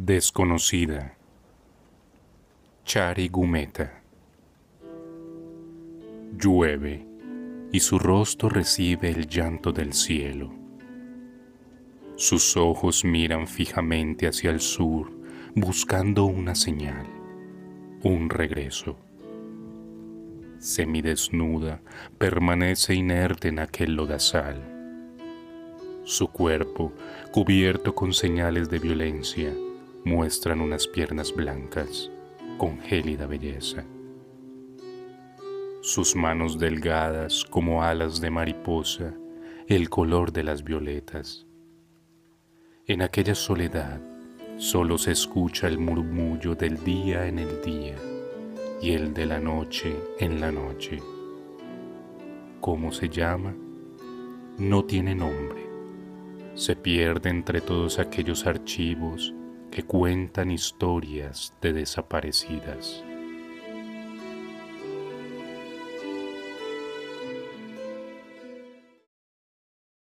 Desconocida. Chari Gumeta. Llueve y su rostro recibe el llanto del cielo. Sus ojos miran fijamente hacia el sur buscando una señal, un regreso. Semidesnuda, permanece inerte en aquel lodazal. Su cuerpo, cubierto con señales de violencia, muestran unas piernas blancas con gélida belleza. Sus manos delgadas como alas de mariposa, el color de las violetas. En aquella soledad solo se escucha el murmullo del día en el día y el de la noche en la noche. ¿Cómo se llama? No tiene nombre. Se pierde entre todos aquellos archivos que cuentan historias de desaparecidas.